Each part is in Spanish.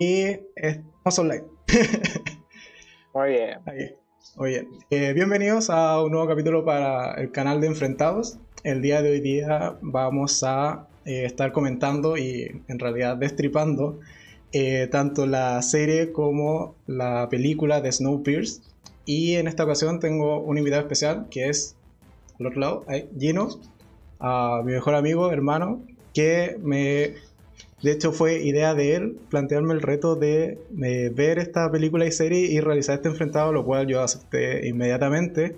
y estamos online. Muy bien. Muy bien. Eh, bienvenidos a un nuevo capítulo para el canal de Enfrentados. El día de hoy día vamos a eh, estar comentando y en realidad destripando eh, tanto la serie como la película de Snowpiercer. Y en esta ocasión tengo un invitado especial que es, al otro lado, Gino, a mi mejor amigo, hermano, que me de hecho, fue idea de él plantearme el reto de, ver esta película y serie y realizar este enfrentado, lo cual yo acepté inmediatamente.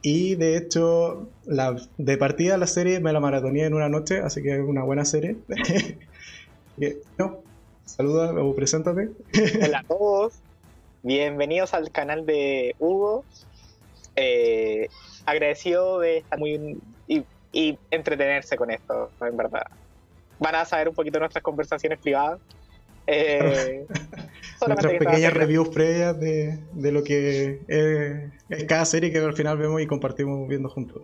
Y de hecho, la, de partida la serie me la maratoné en una noche, así que es una buena serie. no, saluda o preséntate. Hola a todos, bienvenidos al canal de Hugo. Eh, agradecido de estar muy y, y entretenerse con esto, en verdad van a saber un poquito nuestras conversaciones privadas. Eh, nuestras pequeñas reviews previas de, de lo que es, cada serie que al final vemos y compartimos viendo juntos.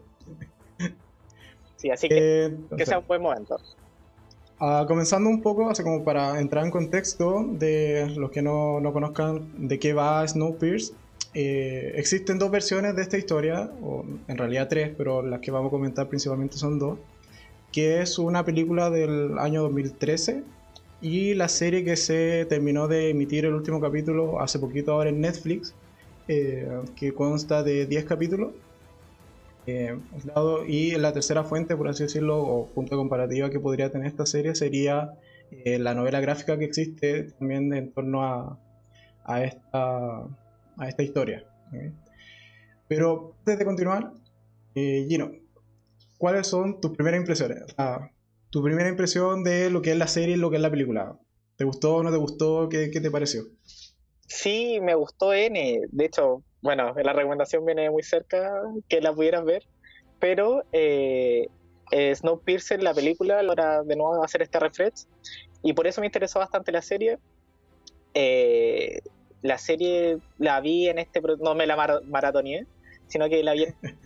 Sí, así que eh, que sea un buen momento. Uh, comenzando un poco, así como para entrar en contexto de los que no, no conozcan de qué va Snowpiercer, eh, existen dos versiones de esta historia, o en realidad tres, pero las que vamos a comentar principalmente son dos que es una película del año 2013 y la serie que se terminó de emitir el último capítulo hace poquito ahora en Netflix, eh, que consta de 10 capítulos. Eh, y la tercera fuente, por así decirlo, o punto comparativa que podría tener esta serie sería eh, la novela gráfica que existe también en torno a, a, esta, a esta historia. Pero antes de continuar, Gino, ¿cuáles son tus primeras impresiones? tu primera impresión de lo que es la serie y lo que es la película. ¿Te gustó o no te gustó? ¿Qué, te pareció? Sí, me gustó N. De hecho, bueno, la recomendación viene muy cerca que la pudieras ver. Pero eh, eh, Snowpiercer, la película, hora de nuevo hacer este refresh. Y por eso me interesó bastante la serie. Eh, la serie la vi en este. No me la maratoneé, sino que la vi en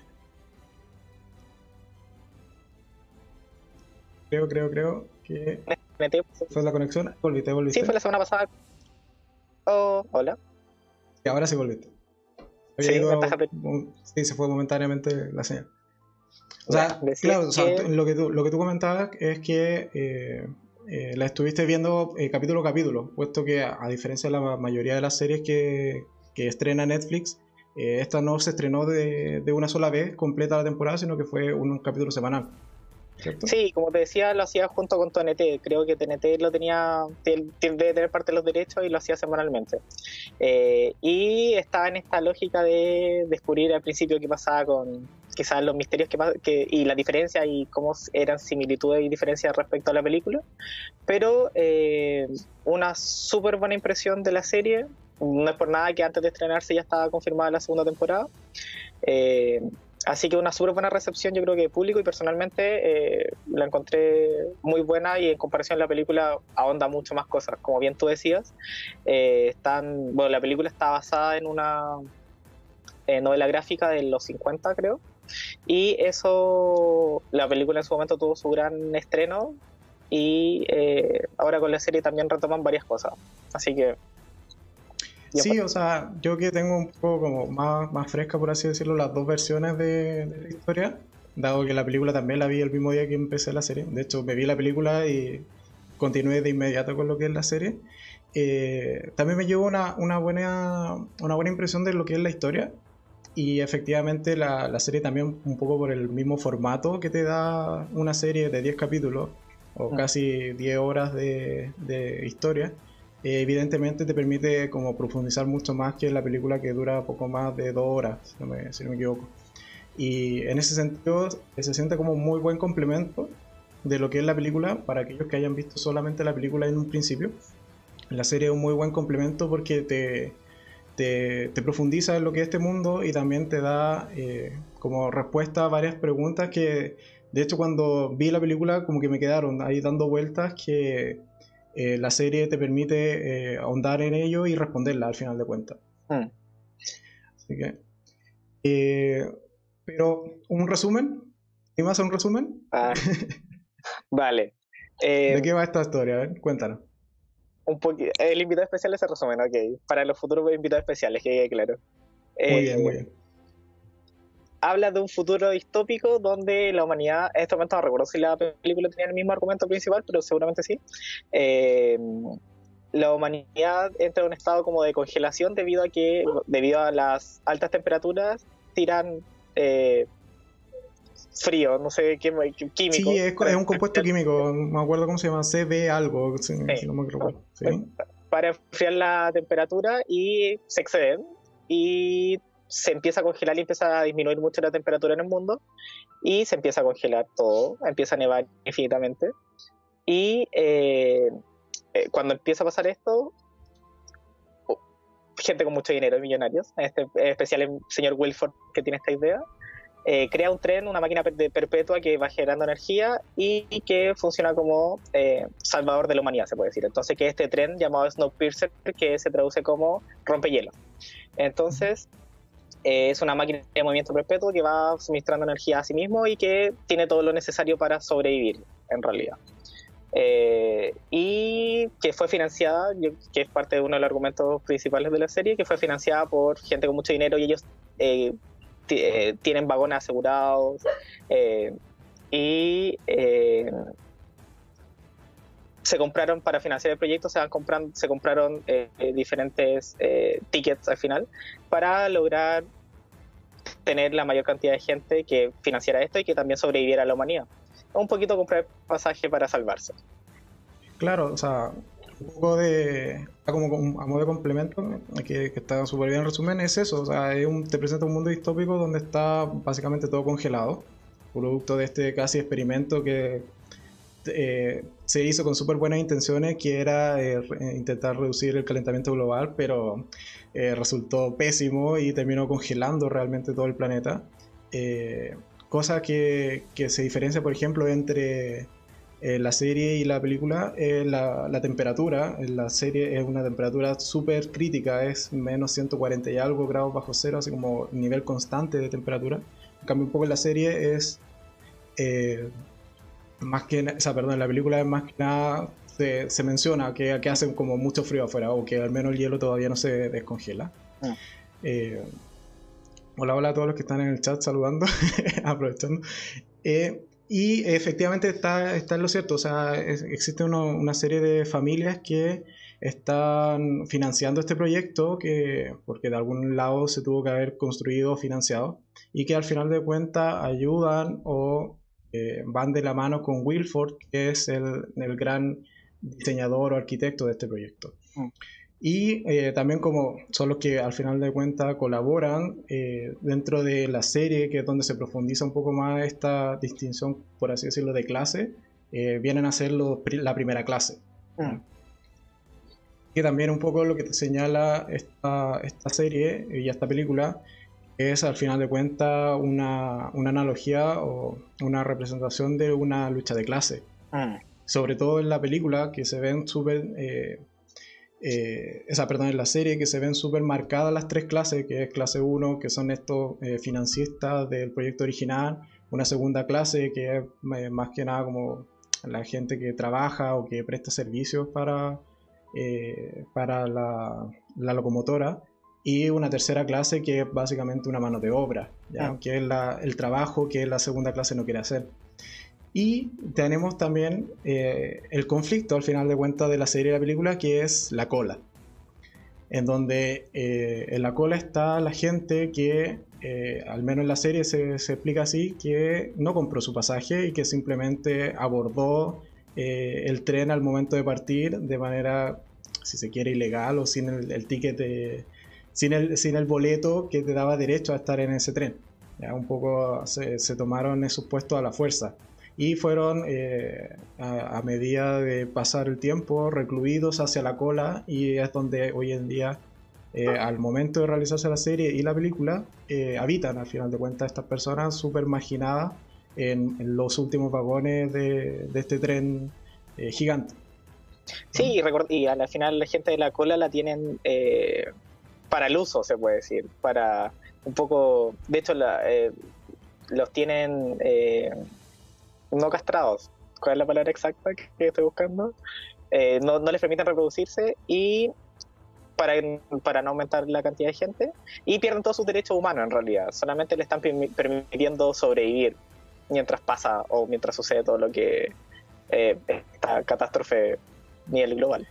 Creo, creo, creo que. Fue la conexión. Volviste, volviste. Sí, fue la semana pasada. Oh, hola. Y ahora sí volviste. Sí, sí, se fue momentáneamente la señal. O sea, claro, lo, que tú, lo que tú comentabas es que eh, eh, la estuviste viendo eh, capítulo a capítulo, puesto que a, diferencia de la mayoría de las series que, que estrena Netflix, esta no se estrenó de, de, una sola vez completa la temporada, sino que fue un capítulo semanal. Sí, como te decía, lo hacía junto con TNT. Creo que TNT lo tenía, debe tener parte de los derechos y lo hacía semanalmente. Eh, y estaba en esta lógica de descubrir al principio qué pasaba con quizás los misterios que, y la diferencia y cómo eran similitudes y diferencias respecto a la película. Pero eh, una súper buena impresión de la serie. No es por nada que antes de estrenarse ya estaba confirmada la segunda temporada. Eh, Así que una súper buena recepción, yo creo que público y personalmente eh, la encontré muy buena y en comparación a la película ahonda mucho más cosas. Como bien tú decías, eh, están, bueno, la película está basada en una eh, novela gráfica de los 50, creo. Y eso, la película en su momento tuvo su gran estreno y ahora con la serie también retoman varias cosas. Así que Sí, o sea, yo que tengo un poco como más, más fresca, por así decirlo, las dos versiones de, la historia, dado que la película también la vi el mismo día que empecé la serie. De hecho, me vi la película y continué de inmediato con lo que es la serie. Eh, también me llevó una, una, buena, una buena impresión de lo que es la historia. Y efectivamente la, la, serie también un poco por el mismo formato que te da una serie de 10 capítulos o mm. casi 10 horas de, de historia eh, evidentemente te permite como profundizar mucho más que la película que dura poco más de dos horas, si no me, si no me equivoco. Y en ese sentido se siente como un muy buen complemento de lo que es la película para aquellos que hayan visto solamente la película en un principio. La serie es un muy buen complemento porque te, te, te profundiza en lo que es este mundo y también te da eh, como respuesta a varias preguntas que de hecho cuando vi la película como que me quedaron ahí dando vueltas que eh, la serie te permite eh, ahondar en ello y responderla al final de cuentas. Mm. Así que. Eh, pero, ¿un resumen? ¿Y más un resumen? Ah, vale. ¿De qué va esta historia? A ver, cuéntanos. un el invitado especial se resumen, ok. Para los futuros invitados especiales, que quede claro. Muy bien, muy bien. Habla de un futuro distópico donde la humanidad, en este momento no recuerdo si la película tenía el mismo argumento principal, pero seguramente sí. Eh, la humanidad entra en un estado como de congelación debido a que, debido a las altas temperaturas, tiran eh, frío, no sé qué químico. Sí, es, un compuesto químico, no me acuerdo cómo se llama, CB algo, si, no me recuerdo. Para enfriar la temperatura y se exceden y se empieza a congelar y empieza a disminuir mucho la temperatura en el mundo y se empieza a congelar todo, empieza a nevar infinitamente y eh, eh, cuando empieza a pasar esto, gente con mucho dinero, millonarios, en este especial el señor Wilford que tiene esta idea, eh, crea un tren, una máquina perpetua que va generando energía y, que funciona como salvador de la humanidad, se puede decir. Entonces, que este tren llamado Snowpiercer, que se traduce como rompehielo. Entonces, es una máquina de movimiento perpetuo que va suministrando energía a sí mismo y que tiene todo lo necesario para sobrevivir, en realidad. Eh, y que fue financiada, que es parte de uno de los argumentos principales de la serie, que fue financiada por gente con mucho dinero y ellos eh, eh, tienen vagones asegurados y se compraron para financiar el proyecto, se, van comprando, se compraron diferentes tickets al final para lograr tener la mayor cantidad de gente que financiara esto y que también sobreviviera a la humanidad un poquito comprar pasaje para salvarse. Claro, o sea, un poco de. como a modo de complemento, que, que está súper bien en resumen, es eso. O sea, te presenta un mundo distópico donde está básicamente todo congelado, producto de este casi experimento que eh, se hizo con súper buenas intenciones, que era eh, intentar reducir el calentamiento global, pero eh, resultó pésimo y terminó congelando realmente todo el planeta. Cosa que, se diferencia, por ejemplo, entre eh, la serie y la película es la, temperatura. En la serie es una temperatura súper crítica, es menos 140 y algo grados bajo cero, así como nivel constante de temperatura. En cambio, un poco en la serie es eh, más que, o sea, perdón, en la película es más que nada se, menciona que, que, hace como mucho frío afuera o que al menos el hielo todavía no se descongela. Ah. Eh, Hola, hola a todos los que están en el chat saludando, aprovechando. Eh, y efectivamente está, está en lo cierto, o sea, existe una serie de familias que están financiando este proyecto, que, porque de algún lado se tuvo que haber construido o financiado, y que al final de cuentas ayudan o eh, van de la mano con Wilford, que es el, el gran diseñador o arquitecto de este proyecto. Mm. Y eh, también como son los que al final de cuentas colaboran eh, dentro de la serie, que es donde se profundiza un poco más esta distinción, por así decirlo, de clase, eh, vienen a ser la primera clase. Mm. Que también un poco lo que te señala esta, esta serie y esta película es al final de cuentas una, una, analogía o una representación de una lucha de clase. Mm. Sobre todo en la película, que se ven súper eh, esa, perdón, en la serie que se ven súper marcadas las tres clases, que es clase 1, que son estos eh, financistas del proyecto original, una segunda clase que es eh, más que nada como la gente que trabaja o que presta servicios para, para la, locomotora, y una tercera clase que es básicamente una mano de obra, ¿ya? Ah. que es el trabajo que la segunda clase no quiere hacer. Y tenemos también eh, el conflicto al final de cuentas de la serie de la película que es la cola. En donde eh, en la cola está la gente que, eh, al menos en la serie se, se, explica así, que no compró su pasaje y que simplemente abordó el tren al momento de partir de manera, si se quiere, ilegal o sin el, ticket, sin, el, sin el boleto que te daba derecho a estar en ese tren. Ya un poco se, se tomaron esos puestos a la fuerza y fueron eh, a, medida de pasar el tiempo recluidos hacia la cola y es donde hoy en día eh, al momento de realizarse la serie y la película eh, habitan al final de cuentas estas personas súper marginadas en, los últimos vagones de, este tren gigante. Sí, y, y al final la gente de la cola la tienen para el uso, se puede decir, para un poco, de hecho los tienen no castrados. ¿Cuál es la palabra exacta que estoy buscando? eh, no, no les permiten reproducirse y para, para no aumentar la cantidad de gente y pierden todos sus derechos humanos en realidad. Solamente le están permitiendo sobrevivir mientras pasa o mientras sucede todo lo que eh, esta catástrofe a nivel global.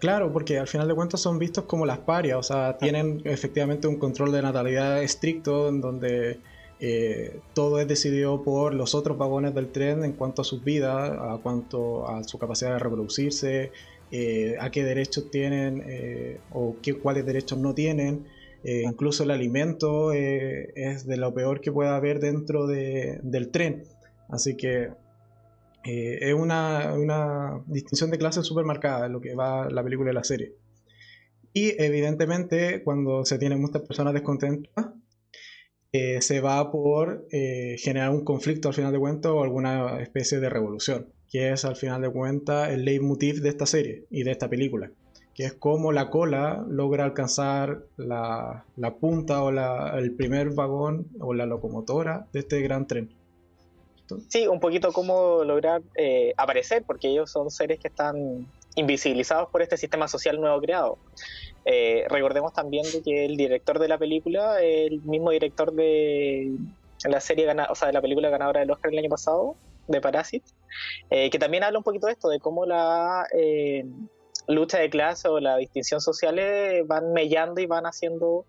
Claro, porque al final de cuentas son vistos como las parias, o sea, tienen efectivamente un control de natalidad estricto en donde eh, todo es decidido por los otros vagones del tren en cuanto a sus vidas, a cuanto a su capacidad de reproducirse, eh, a qué derechos tienen eh, o qué, cuáles derechos no tienen. incluso el alimento es de lo peor que pueda haber dentro del tren. Así que es una, una, distinción de clase súper marcada lo que va la película y la serie. Y evidentemente cuando se tienen muchas personas descontentas, eh, se va por eh, generar un conflicto al final de cuentas o alguna especie de revolución, que es al final de cuentas el leitmotiv de esta serie y de esta película, que es cómo la cola logra alcanzar la, la punta o la, el primer vagón o la locomotora de este gran tren. Sí, un poquito cómo lograr eh, aparecer, porque ellos son seres que están invisibilizados por este sistema social nuevo creado. Eh, recordemos también de que el director de la película, el mismo director de la serie, o sea, de la película ganadora del Oscar el año pasado, de Parasite, eh, que también habla un poquito de esto, de cómo la eh, lucha de clase o la distinción sociales van mellando y van haciendo,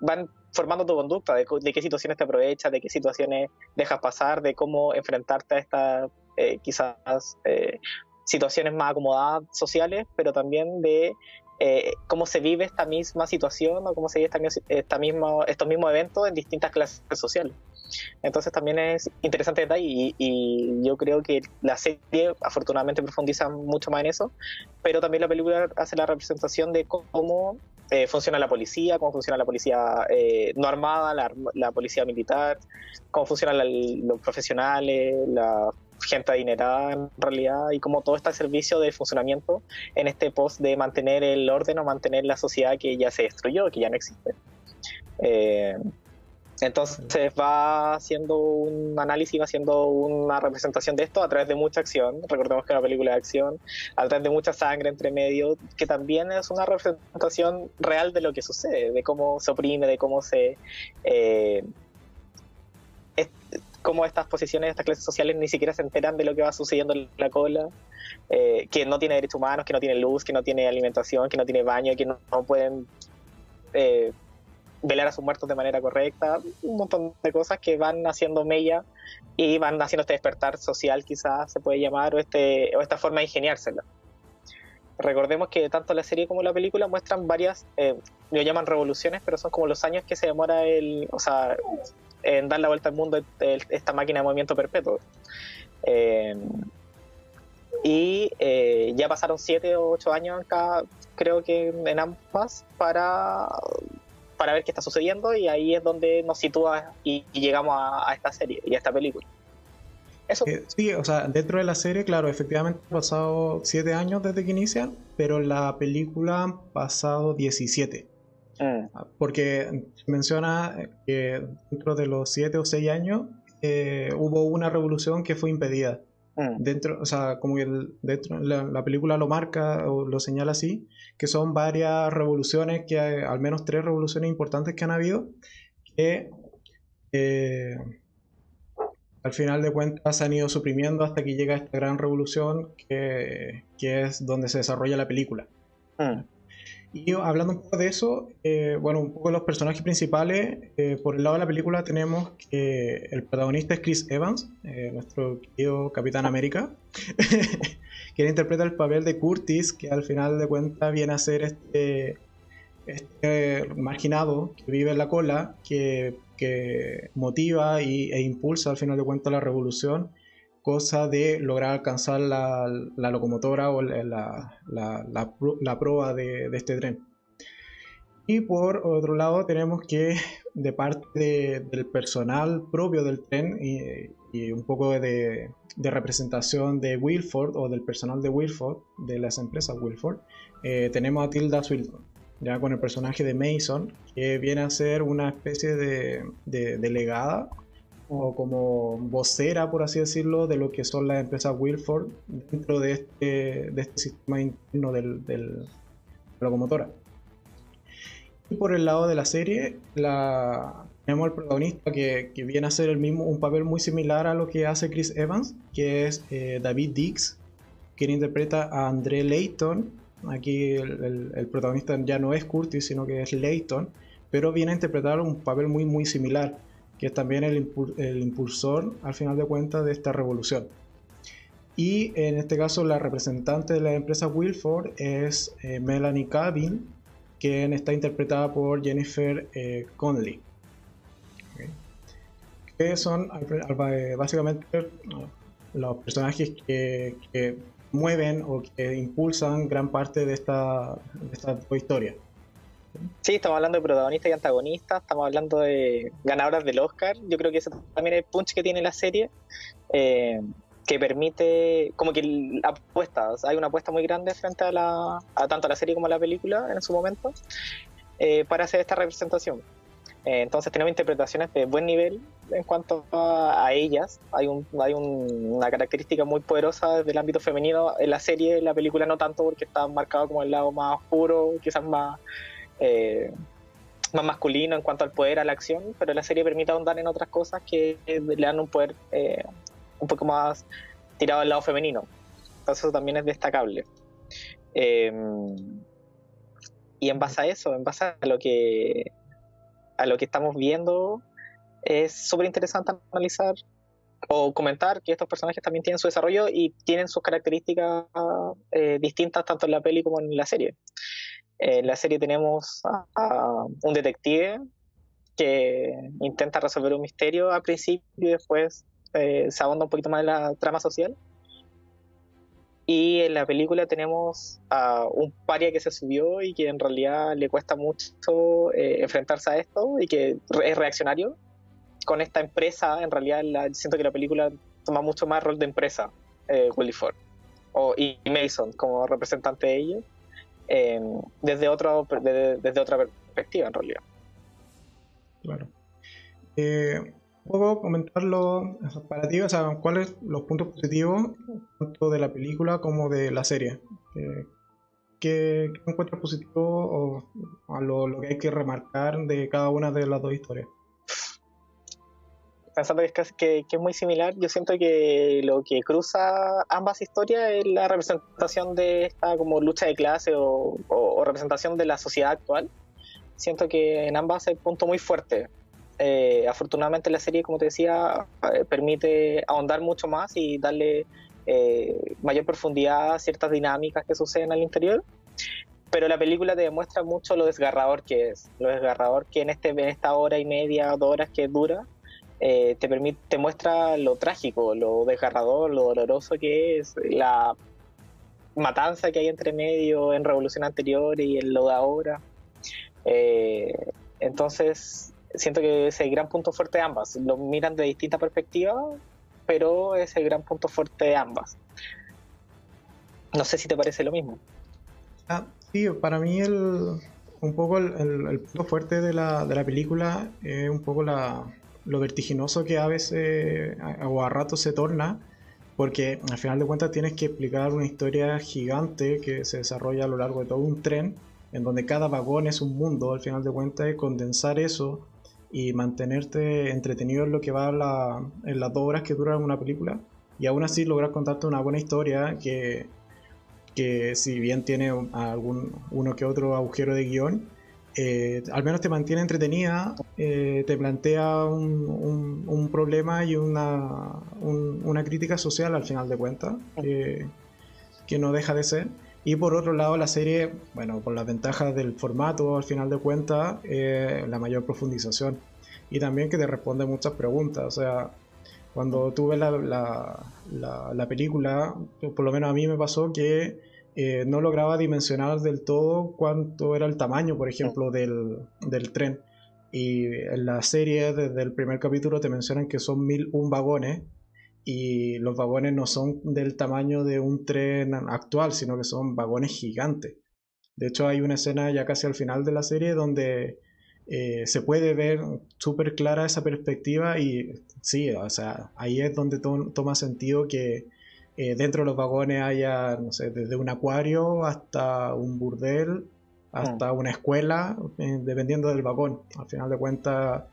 van formando tu conducta, de, de, qué situaciones te aprovechas, de qué situaciones dejas pasar, de cómo enfrentarte a estas quizás situaciones más acomodadas sociales, pero también de eh, cómo se vive esta misma situación o cómo se vive esta, misma, estos mismos eventos en distintas clases sociales. Entonces también es interesante detalle y, yo creo que la serie afortunadamente profundiza mucho más en eso, pero también la película hace la representación de cómo eh, funciona la policía, cómo funciona la policía eh, no armada, la, policía militar, cómo funcionan los profesionales, la gente adinerada en realidad y como todo está al servicio de funcionamiento en este post de mantener el orden o mantener la sociedad que ya se destruyó, que ya no existe. Eh, entonces va haciendo un análisis, va haciendo una representación de esto a través de mucha acción. Recordemos que es una película de acción, a través de mucha sangre entre medio, que también es una representación real de lo que sucede, de cómo se oprime, de cómo se eh, cómo estas posiciones, estas clases sociales ni siquiera se enteran de lo que va sucediendo en la cola, eh, que no tiene derechos humanos, que no tiene luz, que no tiene alimentación, que no tiene baño, que no, pueden eh, velar a sus muertos de manera correcta, un montón de cosas que van haciendo mella y van haciendo este despertar social quizás se puede llamar o, este, o esta forma de ingeniársela. Recordemos que tanto la serie como la película muestran varias, eh, lo llaman revoluciones, pero son como los años que se demora el, o sea, en dar la vuelta al mundo esta máquina de movimiento perpetuo. Eh, y eh, ya pasaron 7 o 8 años acá, creo que en ambas, para, para ver qué está sucediendo y ahí es donde nos sitúa y, llegamos a, esta serie y a esta película. Eso. Eh, sí, o sea, dentro de la serie, claro, efectivamente han pasado 7 años desde que inician, pero la película han pasado 17. Mm. Porque menciona que dentro de los 7 o 6 años eh, hubo una revolución que fue impedida. Mm. Dentro, o sea, como que dentro, la, película lo marca o lo señala así, que son varias revoluciones, que hay, al menos tres revoluciones importantes que han habido, que eh, al final de cuentas se han ido suprimiendo hasta que llega esta gran revolución que, que es donde se desarrolla la película. Mm. Y hablando un poco de eso, eh, bueno, un poco de los personajes principales, eh, por el lado de la película tenemos que el protagonista es Chris Evans, eh, nuestro querido Capitán América, quien interpreta el papel de Curtis, que al final de cuentas viene a ser este, este marginado que vive en la cola, que, que motiva y, e impulsa al final de cuentas la revolución cosa de lograr alcanzar la, locomotora o la, la, proa de, este tren. Y por otro lado tenemos que de parte del personal propio del tren y, un poco de, representación de Wilford o del personal de Wilford, de las empresas Wilford, eh, tenemos a Tilda Swinton, ya con el personaje de Mason, que viene a ser una especie de, delegada o como vocera, por así decirlo, de lo que son las empresas Wilford dentro de este, este sistema interno del, locomotora. Y por el lado de la serie, la, tenemos el protagonista que, que, viene a hacer el mismo, un papel muy similar a lo que hace Chris Evans, que es eh, David Dix, quien interpreta a André Layton. Aquí el, el, protagonista ya no es Curtis, sino que es Layton, pero viene a interpretar un papel muy, muy similar que es también el, impulsor, al final de cuentas, de esta revolución. Y en este caso la representante de la empresa Wilford es eh, Melanie Cabin, quien está interpretada por Jennifer eh, Conley. Que son eh, básicamente los personajes que, mueven o que impulsan gran parte de esta, de esta historia. Sí, estamos hablando de protagonistas y antagonistas, estamos hablando de ganadoras del Oscar. Yo creo que ese también es el punch que tiene la serie, eh, que permite, como que apuestas, hay una apuesta muy grande frente a, la, a tanto a la serie como a la película en su momento, eh, para hacer esta representación. Eh, entonces tenemos interpretaciones de buen nivel en cuanto a, ellas. Hay, un, hay una característica muy poderosa desde el ámbito femenino en la serie, en la película no tanto porque está marcado como el lado más oscuro, quizás más eh, más masculino en cuanto al poder, a la acción, pero la serie permite ahondar en otras cosas que le dan un poder eh, un poco más tirado al lado femenino. Entonces eso también es destacable. Em, y en base a eso, en base a lo que a lo que estamos viendo, es súper interesante analizar o comentar que estos personajes también tienen su desarrollo y tienen sus características eh, distintas tanto en la peli como en la serie. En la serie tenemos a, un detective que intenta resolver un misterio al principio y después eh, se abonda un poquito más en la trama social. Y en la película tenemos a un paria que se subió y que en realidad le cuesta mucho eh, enfrentarse a esto y que es reaccionario con esta empresa. En realidad siento que la película toma mucho más rol de empresa, eh, Willy Ford o, y Mason como representante de ellos desde, otro, desde, otra perspectiva, en realidad. Claro. Eh, ¿Puedo comentarlo para ti? O sea, ¿cuáles los puntos positivos tanto de la película como de la serie? Eh, ¿qué, encuentras positivo o a lo, que hay que remarcar de cada una de las dos historias? Pensando que es, que, es muy similar, yo siento que lo que cruza ambas historias es la representación de esta como lucha de clase o, representación de la sociedad actual. Siento que en ambas hay punto muy fuerte. Eh, afortunadamente la serie, como te decía, eh, permite ahondar mucho más y darle eh, mayor profundidad a ciertas dinámicas que suceden al interior. Pero la película te demuestra mucho lo desgarrador que es, lo desgarrador que en, este, en esta hora y media, dos horas que dura, eh, te permite, te muestra lo trágico, lo desgarrador, lo doloroso que es la matanza que hay entre medio en revolución anterior y en lo de ahora. Eh, entonces, siento que es el gran punto fuerte de ambas. Lo miran de distinta perspectiva, pero es el gran punto fuerte de ambas. No sé si te parece lo mismo. Ah, sí, para mí el, un poco el, punto fuerte de la, de la película es un poco la, lo vertiginoso que a veces o a rato se torna, porque al final de cuentas tienes que explicar una historia gigante que se desarrolla a lo largo de todo un tren, en donde cada vagón es un mundo, al final de cuentas es condensar eso y mantenerte entretenido en lo que va la, en las dos horas que dura una película, y aún así lograr contarte una buena historia que, que si bien tiene algún uno que otro agujero de guion, eh, al menos te mantiene entretenida, eh, te plantea un, un, problema y una, una, crítica social al final de cuentas, que no deja de ser. Y por otro lado, la serie, bueno, con las ventajas del formato, al final de cuentas, eh, la mayor profundización. Y también que te responde muchas preguntas. O sea, cuando tú ves la, la, la película, por lo menos a mí me pasó que eh, no lograba dimensionar del todo cuánto era el tamaño, por ejemplo, del, tren. Y en la serie, desde el primer capítulo, te mencionan que son mil un vagones y los vagones no son del tamaño de un tren actual, sino que son vagones gigantes. De hecho, hay una escena ya casi al final de la serie donde eh, se puede ver súper clara esa perspectiva y sí, o sea, ahí es donde toma sentido que eh, dentro de los vagones haya, no sé, desde un acuario hasta un burdel, hasta mm. una escuela, eh, dependiendo del vagón. Al final de cuentas,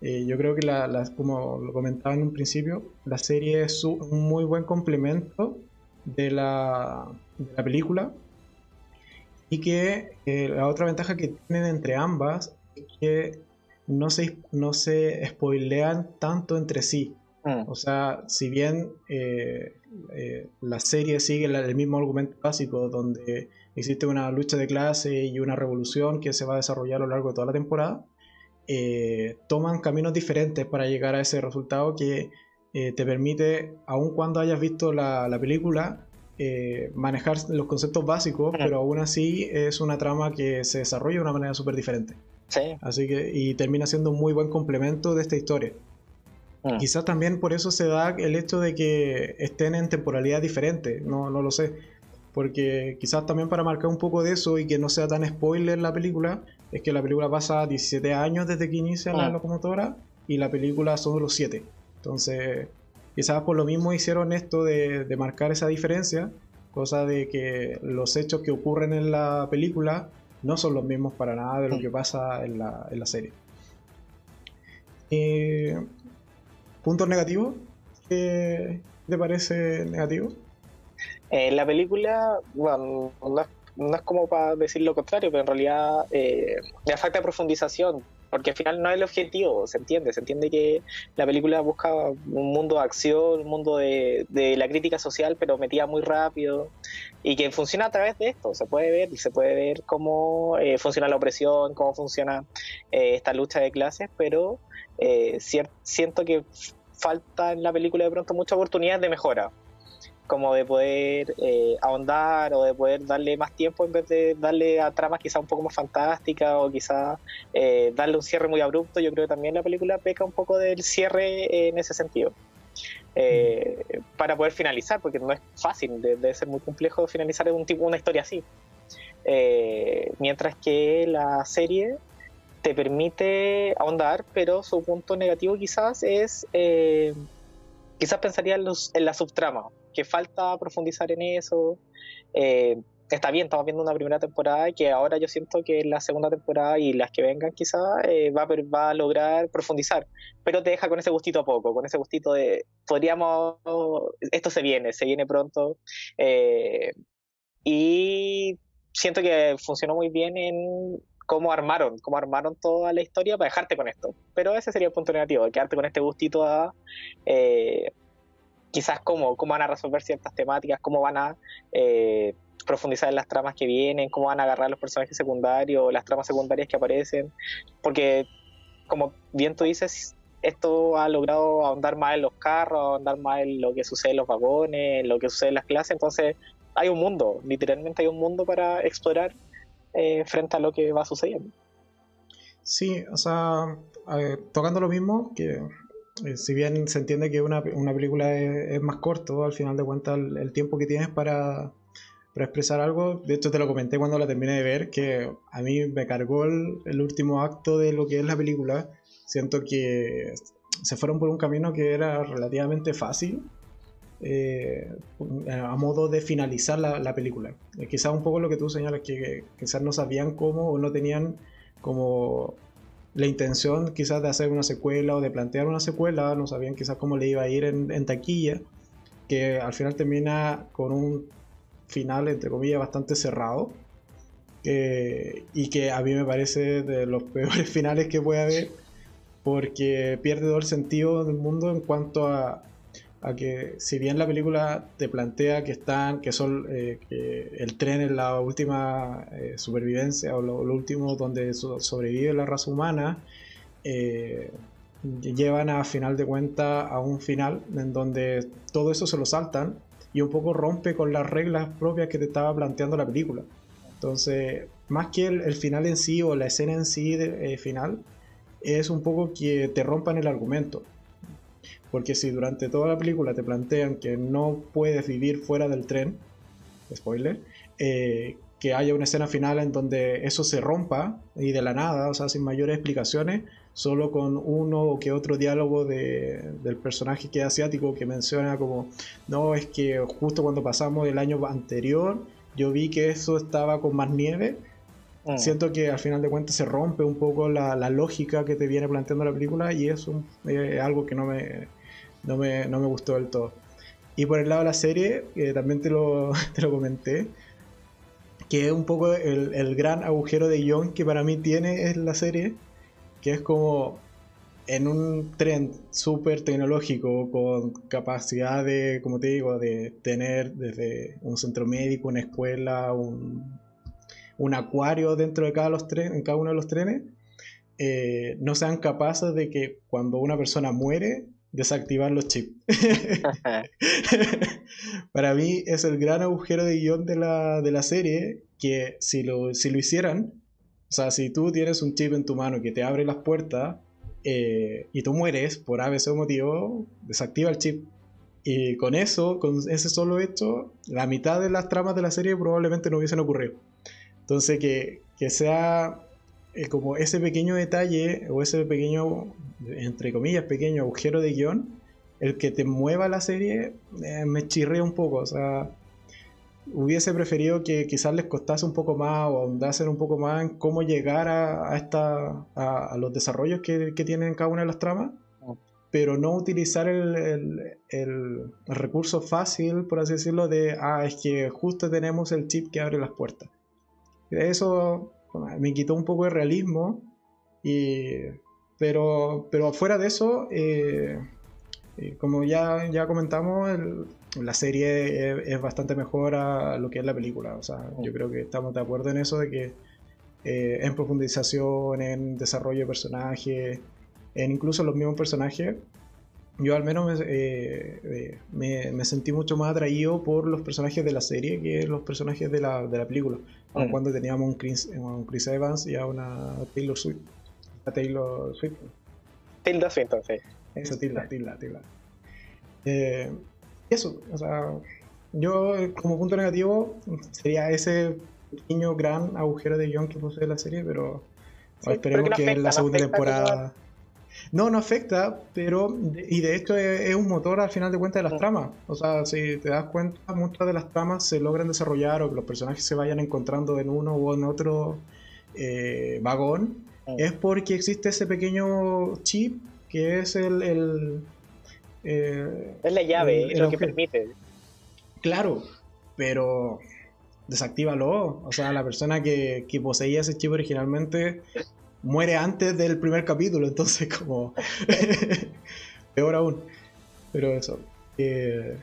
yo creo que, la, como lo comentaba en un principio, la serie es un muy buen complemento de la, de la película y que la otra ventaja que tienen entre ambas que no se, no se spoilean tanto entre sí. Mm. O sea, si bien eh, eh, la serie sigue el mismo argumento básico, donde existe una lucha de clase y una revolución que se va a desarrollar a lo largo de toda la temporada, eh, toman caminos diferentes para llegar a ese resultado que te permite, aun cuando hayas visto la, la película, manejar los conceptos básicos, mm. pero aún así es una trama que se desarrolla de una manera súper diferente. Así que, y termina siendo un muy buen complemento de esta historia. Mm. Quizás también por eso se da el hecho de que estén en temporalidad diferente, no, no lo sé. Porque quizás también para marcar un poco de eso y que no sea tan spoiler la película, es que la película pasa 17 años desde que inicia la mm. locomotora y la película son los 7. Entonces, quizás por lo mismo hicieron esto de, de marcar esa diferencia, cosa de que los hechos que ocurren en la película no son los mismos para nada de lo que pasa en la, en la serie. Eh, ¿Puntos negativos? ¿Qué te parece negativo? Eh, la película, bueno, no es, como para decir lo contrario, pero en realidad eh, le falta profundización porque al final no es el objetivo, se entiende, se entiende que la película busca un mundo de acción, un mundo de, la crítica social, pero metida muy rápido y que funciona a través de esto, se puede ver y se puede ver cómo eh, funciona la opresión, cómo funciona eh, esta lucha de clases, pero eh, siento que falta en la película de pronto mucha oportunidad de mejora como de poder eh, ahondar o de poder darle más tiempo en vez de darle a tramas quizá un poco más fantásticas o quizá eh, darle un cierre muy abrupto. Yo creo que también la película peca un poco del cierre en ese sentido. Eh, para poder finalizar, porque no es fácil, debe, ser muy complejo finalizar un tipo, una historia así. mientras que la serie te permite ahondar, pero su punto negativo quizás es, quizás pensaría en, los, en la subtrama, que falta profundizar en eso. Eh, está bien, estamos viendo una primera temporada y que ahora yo siento que la segunda temporada y las que vengan quizá eh, va, a, lograr profundizar, pero te deja con ese gustito a poco, con ese gustito de podríamos, esto se viene, se viene pronto. Eh, y siento que funcionó muy bien en cómo armaron, cómo armaron toda la historia para dejarte con esto. Pero ese sería el punto negativo, quedarte con este gustito a quizás cómo, cómo van a resolver ciertas temáticas, cómo van a eh, profundizar en las tramas que vienen, cómo van a agarrar los personajes secundarios, las tramas secundarias que aparecen, porque como bien tú dices, esto ha logrado ahondar más en los carros, ahondar más en lo que sucede en los vagones, en lo que sucede en las clases, entonces hay un mundo, literalmente hay un mundo para explorar eh, frente a lo que va sucediendo. Sí, o sea, tocando lo mismo, que eh, si bien se entiende que una, una película es, más corto, al final de cuentas el, tiempo que tienes para, para, expresar algo, de hecho te lo comenté cuando la terminé de ver, que a mí me cargó el, último acto de lo que es la película, siento que se fueron por un camino que era relativamente fácil. Eh, a modo de finalizar la, la película. Eh, quizás un poco lo que tú señalas, que, que quizás no sabían cómo o no tenían como la intención quizás de hacer una secuela o de plantear una secuela, no sabían quizás cómo le iba a ir en, taquilla, que al final termina con un final, entre comillas, bastante cerrado. y que a mí me parece de los peores finales que puede haber, porque pierde todo el sentido del mundo en cuanto a, a que si bien la película te plantea que están, que son eh, el tren es la última eh, supervivencia o lo, último donde sobrevive la raza humana, eh, llevan a final de cuentas a un final en donde todo eso se lo saltan y un poco rompe con las reglas propias que te estaba planteando la película. Entonces, más que el, final en sí o la escena en sí final, es un poco que te rompan el argumento. Porque si durante toda la película te plantean que no puedes vivir fuera del tren, spoiler, eh, que haya una escena final en donde eso se rompa y de la nada, o sea, sin mayores explicaciones, solo con uno o que otro diálogo de, del personaje que es asiático que menciona como, no, es que justo cuando pasamos el año anterior, yo vi que eso estaba con más nieve. Mm. Siento que al final de cuentas se rompe un poco la, la lógica que te viene planteando la película y es algo que no me, no me, no me gustó del todo. Y por el lado de la serie, también te lo, te lo comenté, que es un poco el, el gran agujero de guion que para mí tiene es la serie, que es como en un tren súper tecnológico con capacidad de, como te digo, de tener desde un centro médico, una escuela, un, un acuario dentro de cada, los trenes, en cada uno de los trenes, eh, no sean capaces de que cuando una persona muere, desactivar los chips. Para mí es el gran agujero de guion de la, de la serie que si lo, si lo hicieran, o sea, si tú tienes un chip en tu mano que te abre las puertas eh, y tú mueres por ABC motivo, desactiva el chip. Y con eso, con ese solo hecho, la mitad de las tramas de la serie probablemente no hubiesen ocurrido. Entonces, que, que sea eh, como ese pequeño detalle o ese pequeño, entre comillas, pequeño agujero de guion, el que te mueva la serie, eh, me chirrea un poco. O sea, hubiese preferido que quizás les costase un poco más o ahondasen un poco más en cómo llegar a, esta, a, los desarrollos que, que, tienen cada una de las tramas, pero no utilizar el, el, recurso fácil, por así decirlo, de, ah, es que justo tenemos el chip que abre las puertas. Eso me quitó un poco de realismo, y, pero, pero fuera de eso, eh, eh, como ya, ya comentamos, el, la serie es, bastante mejor a lo que es la película. O sea, yo creo que estamos de acuerdo en eso de que eh, en profundización, en desarrollo de personajes, en incluso los mismos personajes, yo al menos eh, eh, me, me, sentí mucho más atraído por los personajes de la serie que los personajes de la, de la película. Mm. Cuando teníamos un Chris, un Chris, Evans y a una Taylor Swift. A Taylor Swift. Tilda Swift, sí. Eso, Tilda, Tilda, Tilda. Eh, eso, o sea, yo como punto negativo sería ese pequeño gran agujero de guion que posee la serie, pero esperemos que en la segunda temporada... No, no afecta, pero y de hecho es, un motor al final de cuentas de las tramas. O sea, si te das cuenta, muchas de las tramas se logran desarrollar o que los personajes se vayan encontrando en uno u en otro eh, vagón, es porque existe ese pequeño chip que es el, eh, es la llave, es lo que permite. Claro, pero desactívalo. O sea, la persona que, poseía ese chip originalmente muere antes del primer capítulo, entonces como... Peor aún. Pero eso. Eh,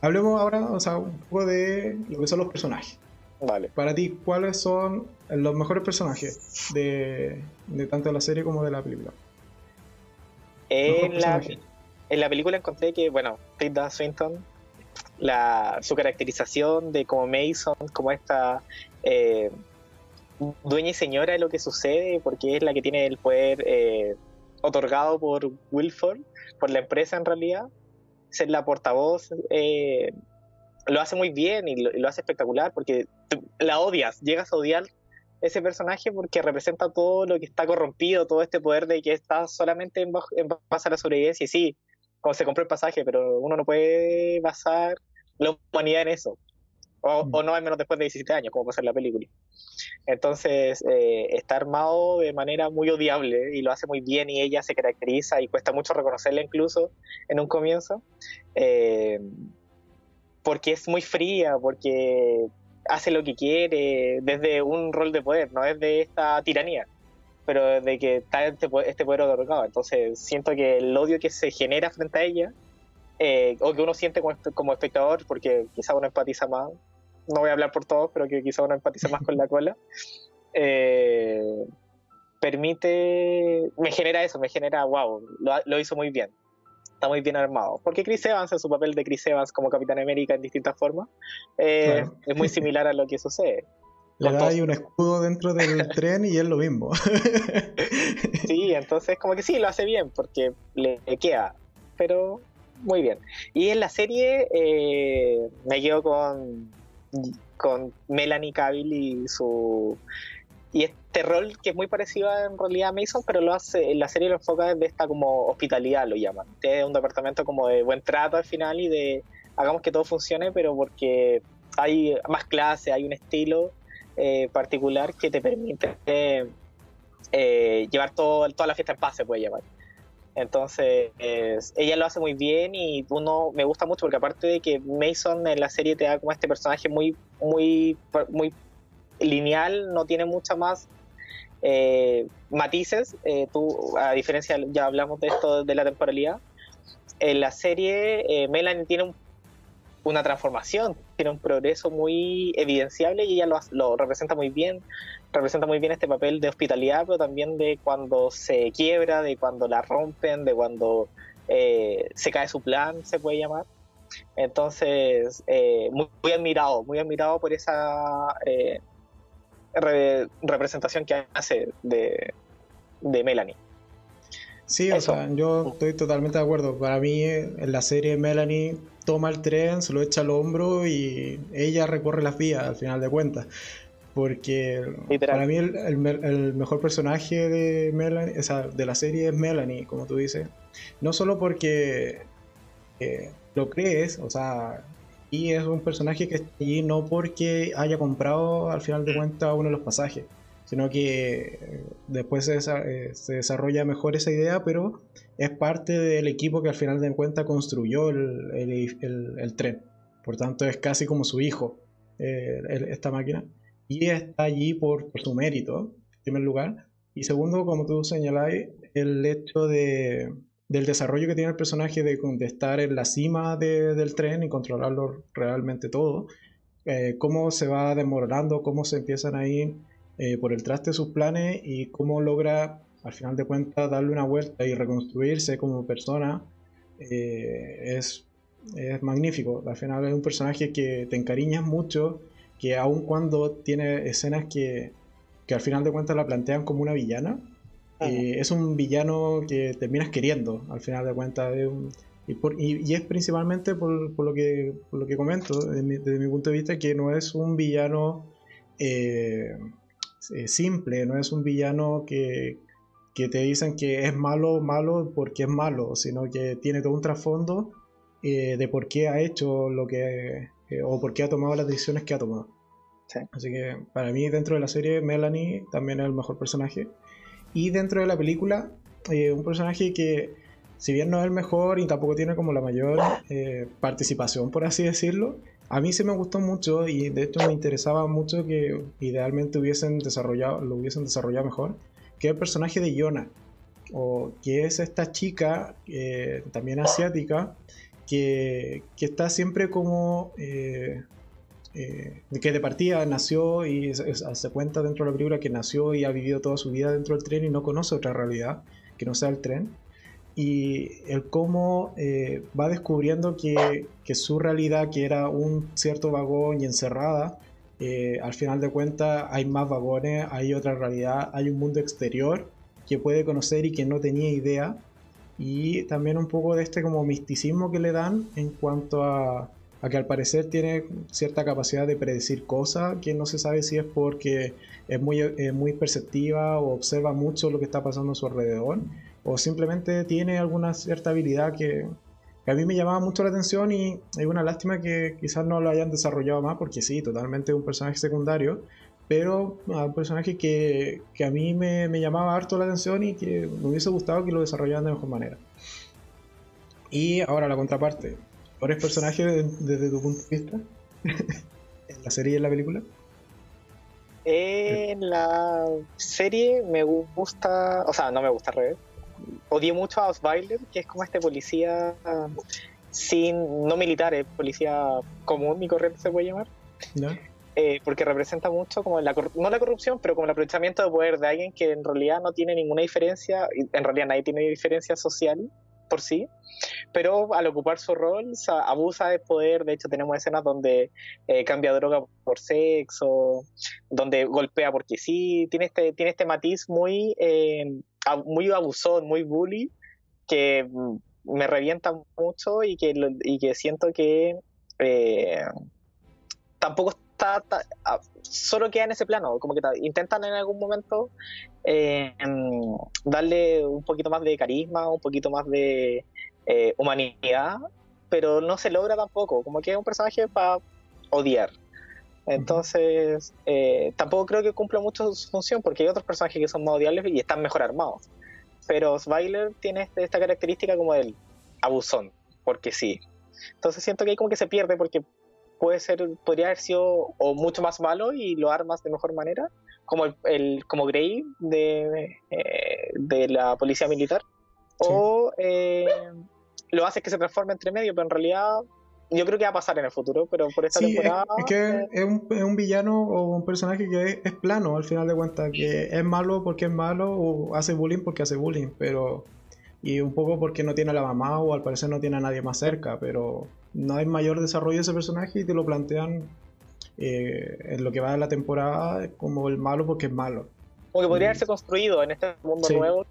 hablemos ahora, o sea, un poco de lo que son los personajes. Vale. Para ti, ¿cuáles son los mejores personajes de, de tanto de la serie como de la película? En la, en la película encontré que, bueno, Tilda Swinton, la, su caracterización de como Mason, como esta eh, dueña y señora de lo que sucede, porque es la que tiene el poder eh, otorgado por Wilford, por la empresa en realidad, ser la portavoz, eh, lo hace muy bien y lo, hace espectacular, porque la odias, llegas a odiar ese personaje porque representa todo lo que está corrompido, todo este poder de que está solamente en, en base a la sobrevivencia. Y sí, como se compró el pasaje, pero uno no puede basar la humanidad en eso. O, mm. no al menos después de 17 años, como pasa en la película. Entonces, eh, está armado de manera muy odiable y lo hace muy bien y ella se caracteriza y cuesta mucho reconocerla incluso en un comienzo, eh, porque es muy fría, porque hace lo que quiere desde un rol de poder, no es de esta tiranía pero de que está este, este poder otorgado. Entonces siento que el odio que se genera frente a ella, eh, o que uno siente como, espectador, porque quizá uno empatiza más, no voy a hablar por todos, pero que quizá uno empatiza más con la cola, eh, permite, me genera eso, me genera, wow, lo, hizo muy bien está muy bien armado. Porque Chris Evans, en su papel de Chris Evans como Capitán América en distintas formas, eh, es muy similar a lo que sucede. Le da ahí un escudo dentro del tren y es lo mismo. sí, entonces como que sí, lo hace bien porque le, queda, pero muy bien. Y en la serie eh, me quedo con con Melanie Cavill y su y este rol que es muy parecido en realidad a Mason, pero lo hace, la serie lo enfoca desde esta como hospitalidad, lo llaman. Es un departamento como de buen trato al final y de hagamos que todo funcione, pero porque hay más clase, hay un estilo eh, particular que te permite eh, llevar todo, toda la fiesta en paz, se puede llevar. Entonces, ella lo hace muy bien y uno me gusta mucho porque aparte de que Mason en la serie te da como este personaje muy, muy, muy lineal, no tiene mucha más eh, matices. Eh, tú, a diferencia, ya hablamos de esto de la temporalidad. En la serie, eh, Melanie tiene una transformación, tiene un progreso muy evidenciable y ella lo, lo, representa muy bien. Representa muy bien este papel de hospitalidad, pero también de cuando se quiebra, de cuando la rompen, de cuando se cae su plan, se puede llamar. Entonces, muy, admirado, muy admirado por esa representación que hace de, Melanie. Sí, o sea, yo estoy totalmente de acuerdo. Para mí, en la serie Melanie toma el tren, se lo echa al hombro y ella recorre las vías al final de cuentas. Porque para mí el, mejor personaje de Melanie, o sea, de la serie es Melanie, como tú dices. No solo porque eh, lo crees, o sea, y es un personaje que está allí no porque haya comprado al final de cuentas uno de los pasajes, sino que eh, después se, eh, se, desarrolla mejor esa idea, pero es parte del equipo que al final de cuentas construyó el, el, el, tren. Por tanto, es casi como su hijo, eh, esta máquina. Y está allí por, por, su mérito, en primer lugar. Y segundo, como tú señaláis, el hecho de, del desarrollo que tiene el personaje de, estar en la cima del tren y controlarlo realmente todo, eh, cómo se va desmoronando, cómo se empiezan a ir eh, por el traste de sus planes y cómo logra al final de cuentas darle una vuelta y reconstruirse como persona, eh, es, es magnífico. Al final es un personaje que te encariñas mucho, que aun cuando tiene escenas que, que al final de cuentas la plantean como una villana, es un villano que terminas queriendo, al final de cuentas. y, es principalmente por, lo que, lo que comento, desde mi, punto de vista, que no es un villano eh, eh, simple, no es un villano que, te dicen que es malo, malo porque es malo, sino que tiene todo un trasfondo eh, de por qué ha hecho lo que. O por qué ha tomado las decisiones que ha tomado. Así que para mí, dentro de la serie, Melanie también es el mejor personaje. Y dentro de la película, eh, un personaje que, si bien no es el mejor y tampoco tiene como la mayor eh, participación, por así decirlo, a mí sí me gustó mucho y de hecho me interesaba mucho que idealmente hubiesen desarrollado, lo hubiesen desarrollado mejor, que es el personaje de Yona, o que es esta chica, eh, también asiática, que, que, está siempre como eh, que de partida nació y se, cuenta dentro de la película que nació y ha vivido toda su vida dentro del tren y no conoce otra realidad que no sea el tren. Y el cómo eh, va descubriendo que, que, su realidad, que era un cierto vagón y encerrada, eh, al final de cuentas hay más vagones, hay otra realidad, hay un mundo exterior que puede conocer y que no tenía idea. Y también un poco de este como misticismo que le dan en cuanto a, a que al parecer tiene cierta capacidad de predecir cosas, que no se sabe si es porque es muy, muy perceptiva o observa mucho lo que está pasando a su alrededor, o simplemente tiene alguna cierta habilidad que, a mí me llamaba mucho la atención y es una lástima que quizás no lo hayan desarrollado más, porque sí, totalmente un personaje secundario, pero ah, un personaje que, que a mí me, me, llamaba harto la atención y que me hubiese gustado que lo desarrollaran de mejor manera. Y ahora la contraparte, mejores personajes desde tu punto de vista? ¿En la serie y en la película? En la serie me gusta, o sea, no me gusta al revés. Odié mucho a Osweiler, que es como este policía sin, no militar, es policía común y corriente se puede llamar. Eh, porque representa mucho como la, no la corrupción, pero como el aprovechamiento de poder de alguien que en realidad no tiene ninguna diferencia, en realidad nadie tiene diferencia social por sí, pero al ocupar su rol abusa de poder. De hecho, tenemos escenas donde eh, cambia droga por sexo, donde golpea porque sí. Tiene este, tiene este matiz muy, eh, muy abusón, muy bully, que mm, me revienta mucho y que, y que siento que eh, tampoco ah, solo queda en ese plano, como que intentan en algún momento eh, darle un poquito más de carisma, un poquito más de eh, humanidad, pero no se logra tampoco, como que es un personaje para odiar. Entonces, eh, tampoco creo que cumpla mucho su función, porque hay otros personajes que son más odiables y están mejor armados. Pero Sviler tiene este, esta característica como del abusón, porque sí. Entonces siento que ahí como que se pierde porque puede ser, podría haber sido o mucho más malo y lo armas de mejor manera, como el, como Grey de, eh, de la policía militar, o eh, lo hace que se transforme entre medio, pero en realidad yo creo que va a pasar en el futuro, pero por esta temporada. Es, que es un, es un, villano o un personaje que es, plano al final de cuentas, que es malo porque es malo o hace bullying porque hace bullying, pero. Y un poco porque no tiene a la mamá o al parecer no tiene a nadie más cerca, pero no hay mayor desarrollo de ese personaje y te lo plantean eh, en lo que va de la temporada como el malo porque es malo. Como que podría haberse construido en este mundo nuevo,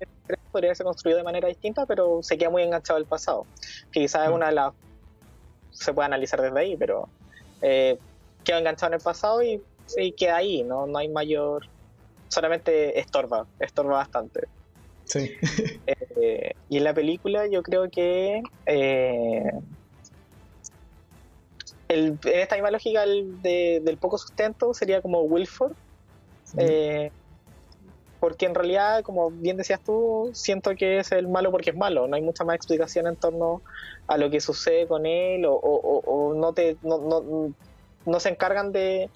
podría haberse construido de manera distinta, pero se queda muy enganchado al pasado. Que quizás es una de las. se puede analizar desde ahí, pero eh, queda enganchado en el pasado y, queda ahí, ¿no? no hay mayor. solamente estorba, estorba bastante. Sí. Eh, y en la película yo creo que. Eh, en esta misma lógica del poco sustento sería como Wilford. Eh, porque en realidad, como bien decías tú, siento que es el malo porque es malo. No hay mucha más explicación en torno a lo que sucede con él o, no, te, no, se encargan de,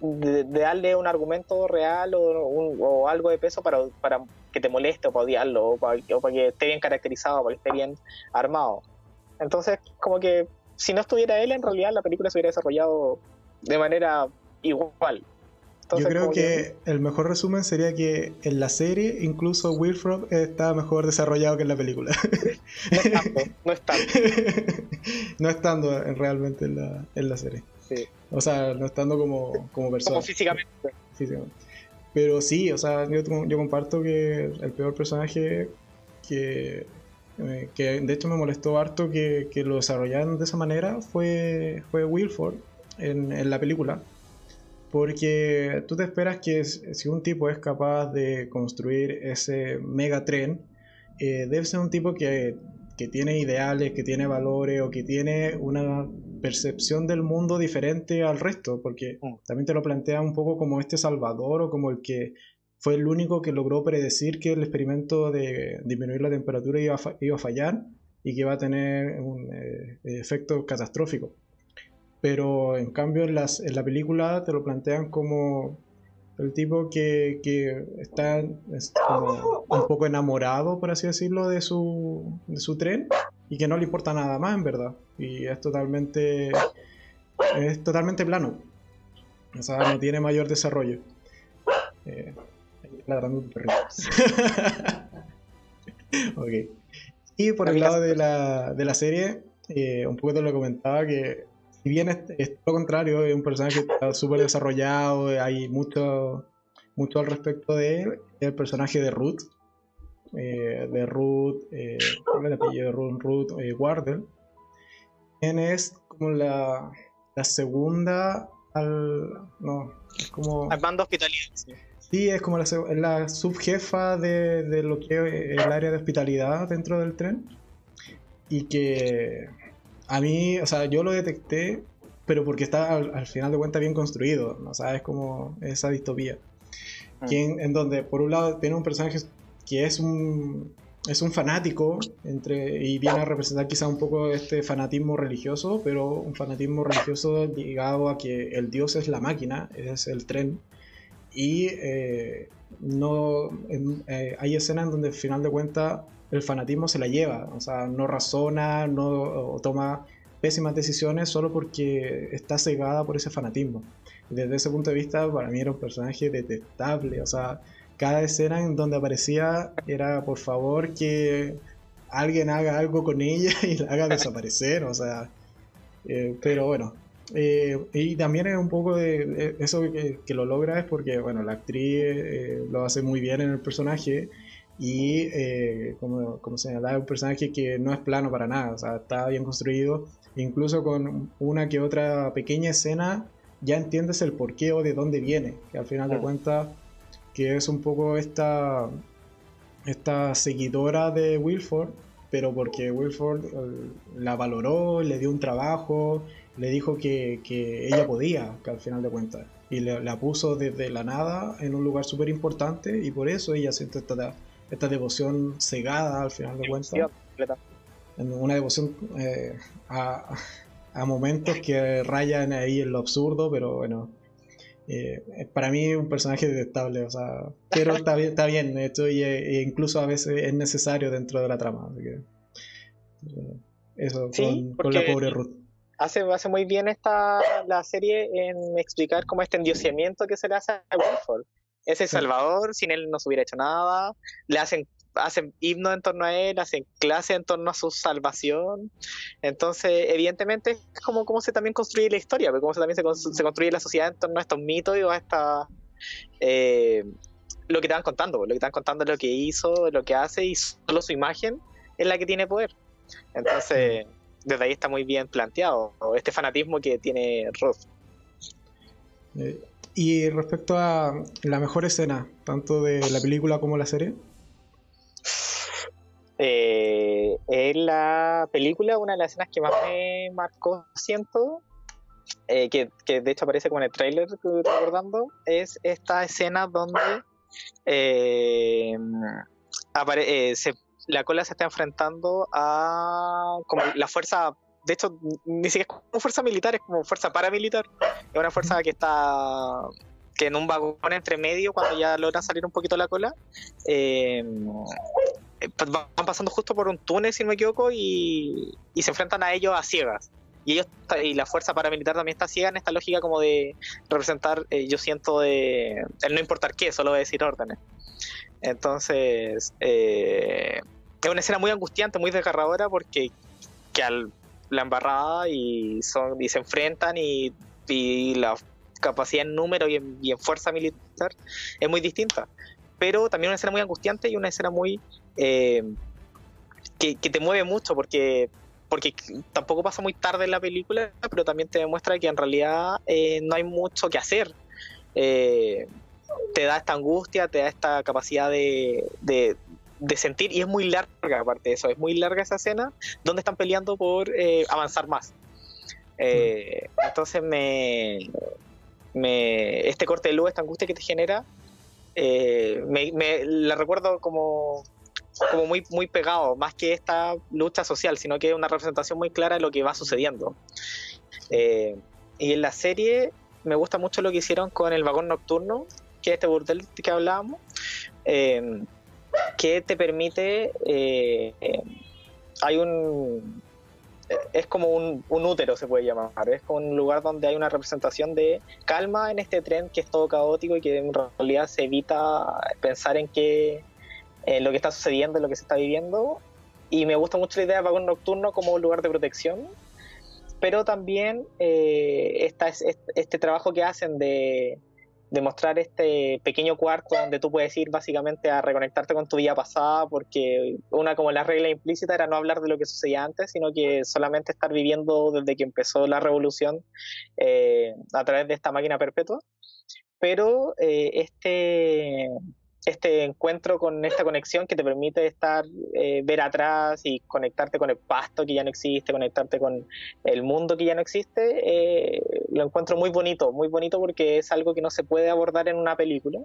darle un argumento real o, algo de peso para, para, que te moleste o para odiarlo o para, o para que esté bien caracterizado, para que esté bien armado. Entonces, como que si no estuviera él, en realidad la película se hubiera desarrollado de manera igual. Yo creo que, el mejor resumen sería que en la serie incluso Wilfred está mejor desarrollado que en la película. No estando, no estando. realmente en la, en la serie. Sí. O sea, no estando como, como persona. Como físicamente. Pero sí, o sea, yo, comparto que el peor personaje que eh, que de hecho me molestó harto que, lo desarrollaran de esa manera, fue, fue Wilford en, la película. Porque tú te esperas que si un tipo es capaz de construir ese mega tren, eh, debe ser un tipo que, que, tiene ideales, que tiene valores o que tiene una percepción del mundo diferente al resto, porque mm. también te lo plantea un poco como este salvador o como el que fue el único que logró predecir que el experimento de disminuir la temperatura iba a, iba a fallar y que iba a tener un eh, efecto catastrófico. Pero en cambio en, las, en, la película te lo plantean como el tipo que, que está un poco enamorado, por así decirlo, de su, de su tren y que no le importa nada más, en verdad. Y es totalmente, es totalmente plano. O sea, no tiene mayor desarrollo. Eh, ladrando tu perrito. ok. Y por el lado de la, de la serie, eh, un poco te lo comentaba que si bien es, todo contrario, es un personaje que está súper desarrollado, hay mucho, mucho al respecto de él, el personaje de Ruth, eh, de Ruth, eh, ¿cuál es el apellido de Ruth? Ruth eh, Wardell, quien es como la, la segunda al... no, es como... Al mando hospitalario. Sí, es como la, subjefa de, lo que es el área de hospitalidad dentro del tren. Y que a mí, o sea, yo lo detecté, pero porque está al, final de cuentas bien construido, ¿no? O es como esa distopía. Ah. Quien, en donde, por un lado, tiene un personaje que es un, es un fanático entre, y viene a representar quizá un poco este fanatismo religioso, pero un fanatismo religioso ligado a que el dios es la máquina, es el tren. Y eh, no eh, hay escenas en donde al final de cuentas el fanatismo se la lleva, o sea, no razona, no toma pésimas decisiones solo porque está cegada por ese fanatismo. Desde ese punto de vista, para mí era un personaje detestable, o sea, cada escena en donde aparecía era por favor que alguien haga algo con ella y la haga desaparecer, o sea, eh, pero bueno, eh, y también es un poco de, eso que, lo logra es porque, bueno, la actriz eh, lo hace muy bien en el personaje y, eh, como, como señalaba, es un personaje que no es plano para nada, o sea, está bien construido, incluso con una que otra pequeña escena ya entiendes el porqué o de dónde viene, que al final de cuentas que es un poco esta, esta seguidora de Wilford, pero porque Wilford eh, la valoró, le dio un trabajo, le dijo que, ella podía, que al final de cuentas, y la puso desde la nada en un lugar súper importante y por eso ella siente esta, esta devoción cegada al final de cuentas. Una devoción eh, a, a momentos que rayan ahí en lo absurdo, pero bueno, eh, para mí es un personaje detestable, o sea, pero está bien, está bien hecho y, e incluso a veces es necesario dentro de la trama. Así que, eh, eso, con, la pobre Ruth. Hace, hace muy bien esta la serie en explicar cómo este endiosamiento que se le hace a Wilford. Es el Salvador, sin él no se hubiera hecho nada. Le hacen hacen himno en torno a él, hacen clase en torno a su salvación. Entonces, evidentemente, es como cómo se también construye la historia, cómo se también se, construye la sociedad en torno a estos mitos y a esta... Eh, lo que te van contando, lo que te van contando es lo que hizo, lo que hace y solo su imagen es la que tiene poder. Entonces, desde ahí está muy bien planteado este fanatismo que tiene Ruth. Eh, y respecto a la mejor escena, tanto de la película como la serie. Eh, en la película, una de las escenas que más me marcó, siento, eh, que, de hecho aparece como en el trailer recordando, es esta escena donde eh, la cola se está enfrentando a como la fuerza de hecho, ni siquiera es como fuerza militar, es como fuerza paramilitar. Es una fuerza que está que en un vagón entre medio, cuando ya logra salir un poquito la cola, eh, eh, van pasando justo por un túnel, si no me equivoco, y, se enfrentan a ellos a ciegas. Y ellos y la fuerza paramilitar también está ciega en esta lógica como de representar, eh, yo siento, de el no importar qué, solo decir órdenes. Entonces, eh, es una escena muy angustiante, muy desgarradora, porque que al, la embarrada y, son, y se enfrentan y, la capacidad en número y y en fuerza militar es muy distinta pero también una escena muy angustiante y una escena muy eh, que, te mueve mucho porque porque tampoco pasa muy tarde en la película, pero también te demuestra que en realidad eh, no hay mucho que hacer. Eh, te da esta angustia, te da esta capacidad de, de, sentir, y es muy larga aparte de eso, es muy larga esa escena donde están peleando por avanzar más. entonces me, me, este corte de luz, esta angustia que te genera, me, me, la recuerdo como como muy, muy pegado, más que esta lucha social, sino que es una representación muy clara de lo que va sucediendo. Eh, y en la serie me gusta mucho lo que hicieron con el vagón nocturno, que es este burdel que hablábamos, eh, que te permite, eh, hay un, es como un, un, útero se puede llamar, es como un lugar donde hay una representación de calma en este tren que es todo caótico y que en realidad se evita pensar en qué eh, lo que está sucediendo, lo que se está viviendo. Y me gusta mucho la idea de vagón nocturno como un lugar de protección, pero también eh, este, trabajo que hacen de, de, mostrar este pequeño cuarto donde tú puedes ir básicamente a reconectarte con tu vida pasada, porque una como la regla implícita era no hablar de lo que sucedía antes, sino que solamente estar viviendo desde que empezó la revolución eh, a través de esta máquina perpetua. Pero este este encuentro con esta conexión que te permite estar, eh, ver atrás y conectarte con el pasto que ya no existe, conectarte con el mundo que ya no existe, eh, lo encuentro muy bonito, muy bonito porque es algo que no se puede abordar en una película,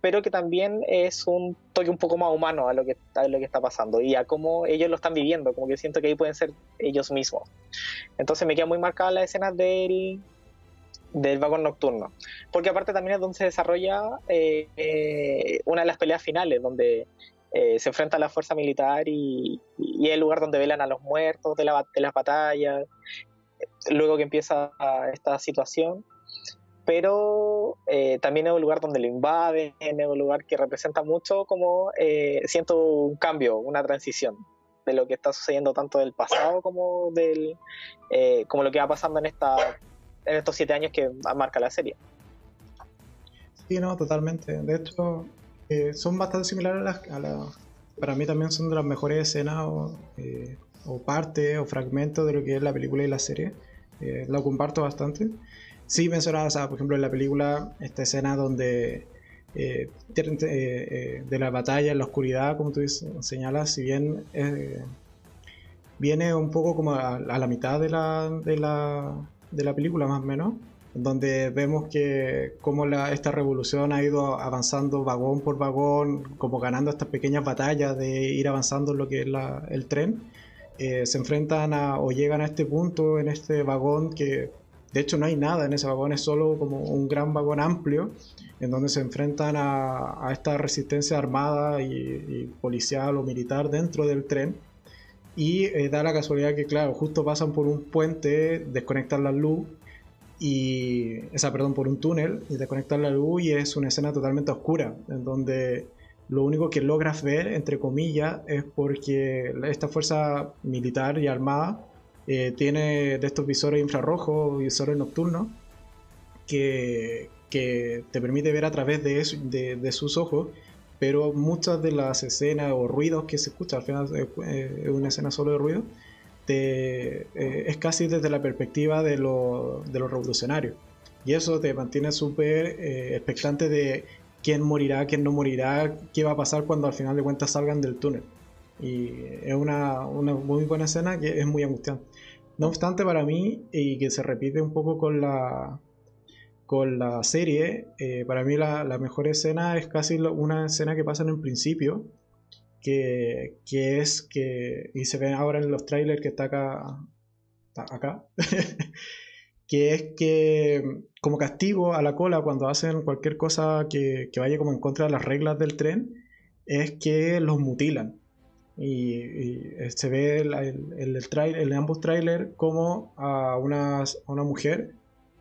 pero que también es un toque un poco más humano a lo que, a lo que está pasando y a cómo ellos lo están viviendo, como que siento que ahí pueden ser ellos mismos. Entonces me queda muy marcada la escena del del vagón nocturno. Porque aparte también es donde se desarrolla eh, eh, una de las peleas finales, donde eh, se enfrenta la fuerza militar y, es el lugar donde velan a los muertos de, la, de las batallas, luego que empieza esta situación. Pero también es un lugar donde lo invaden, es un lugar que representa mucho como siento un cambio, una transición de lo que está sucediendo tanto del pasado como del como lo que va pasando en esta en estos siete años que marca la serie. Sí, no, totalmente. De hecho, eh, son bastante similares a las, Para mí también son de las mejores escenas o, eh, o partes o fragmentos de lo que es la película y la serie. Eh, lo comparto bastante. sí mencionaba, por ejemplo, en la película, esta escena donde de la batalla en la oscuridad, como tú señalas, si bien viene un poco como a, la mitad de la, de la película, más o menos, donde vemos que cómo la, esta revolución ha ido avanzando vagón por vagón, como ganando estas pequeñas batallas de ir avanzando en lo que es el tren, eh, se enfrentan a, o llegan a este punto en este vagón que de hecho no hay nada en ese vagón, es solo como un gran vagón amplio en donde se enfrentan a, esta resistencia armada y, policial o militar dentro del tren. Y eh, da la casualidad que, claro, justo pasan por un puente, desconectan la luz y esa perdón por un túnel y desconectar la luz y es una escena totalmente oscura en donde lo único que logras ver entre comillas es porque esta fuerza militar y armada eh, tiene de estos visores infrarrojos visores nocturnos que, que, te permite ver a través de, de, de, sus ojos pero muchas de las escenas o ruidos que se escuchan al final es una escena solo de ruido eh, es casi desde la perspectiva de, lo, de los revolucionarios. Y eso te mantiene súper eh, expectante de quién morirá, quién no morirá, qué va a pasar cuando al final de cuentas salgan del túnel. Y es una, una muy buena escena que es muy angustiante. No obstante, para mí, y que se repite un poco con la, con la serie, eh, para mí la, mejor escena es casi una escena que pasa en el principio, que, es que, y se ve ahora en los trailers que está acá, acá, que es que como castigo a la cola cuando hacen cualquier cosa que, vaya como en contra de las reglas del tren, es que los mutilan. Y, se ve el, el, trailer, en ambos trailers como a una, una mujer,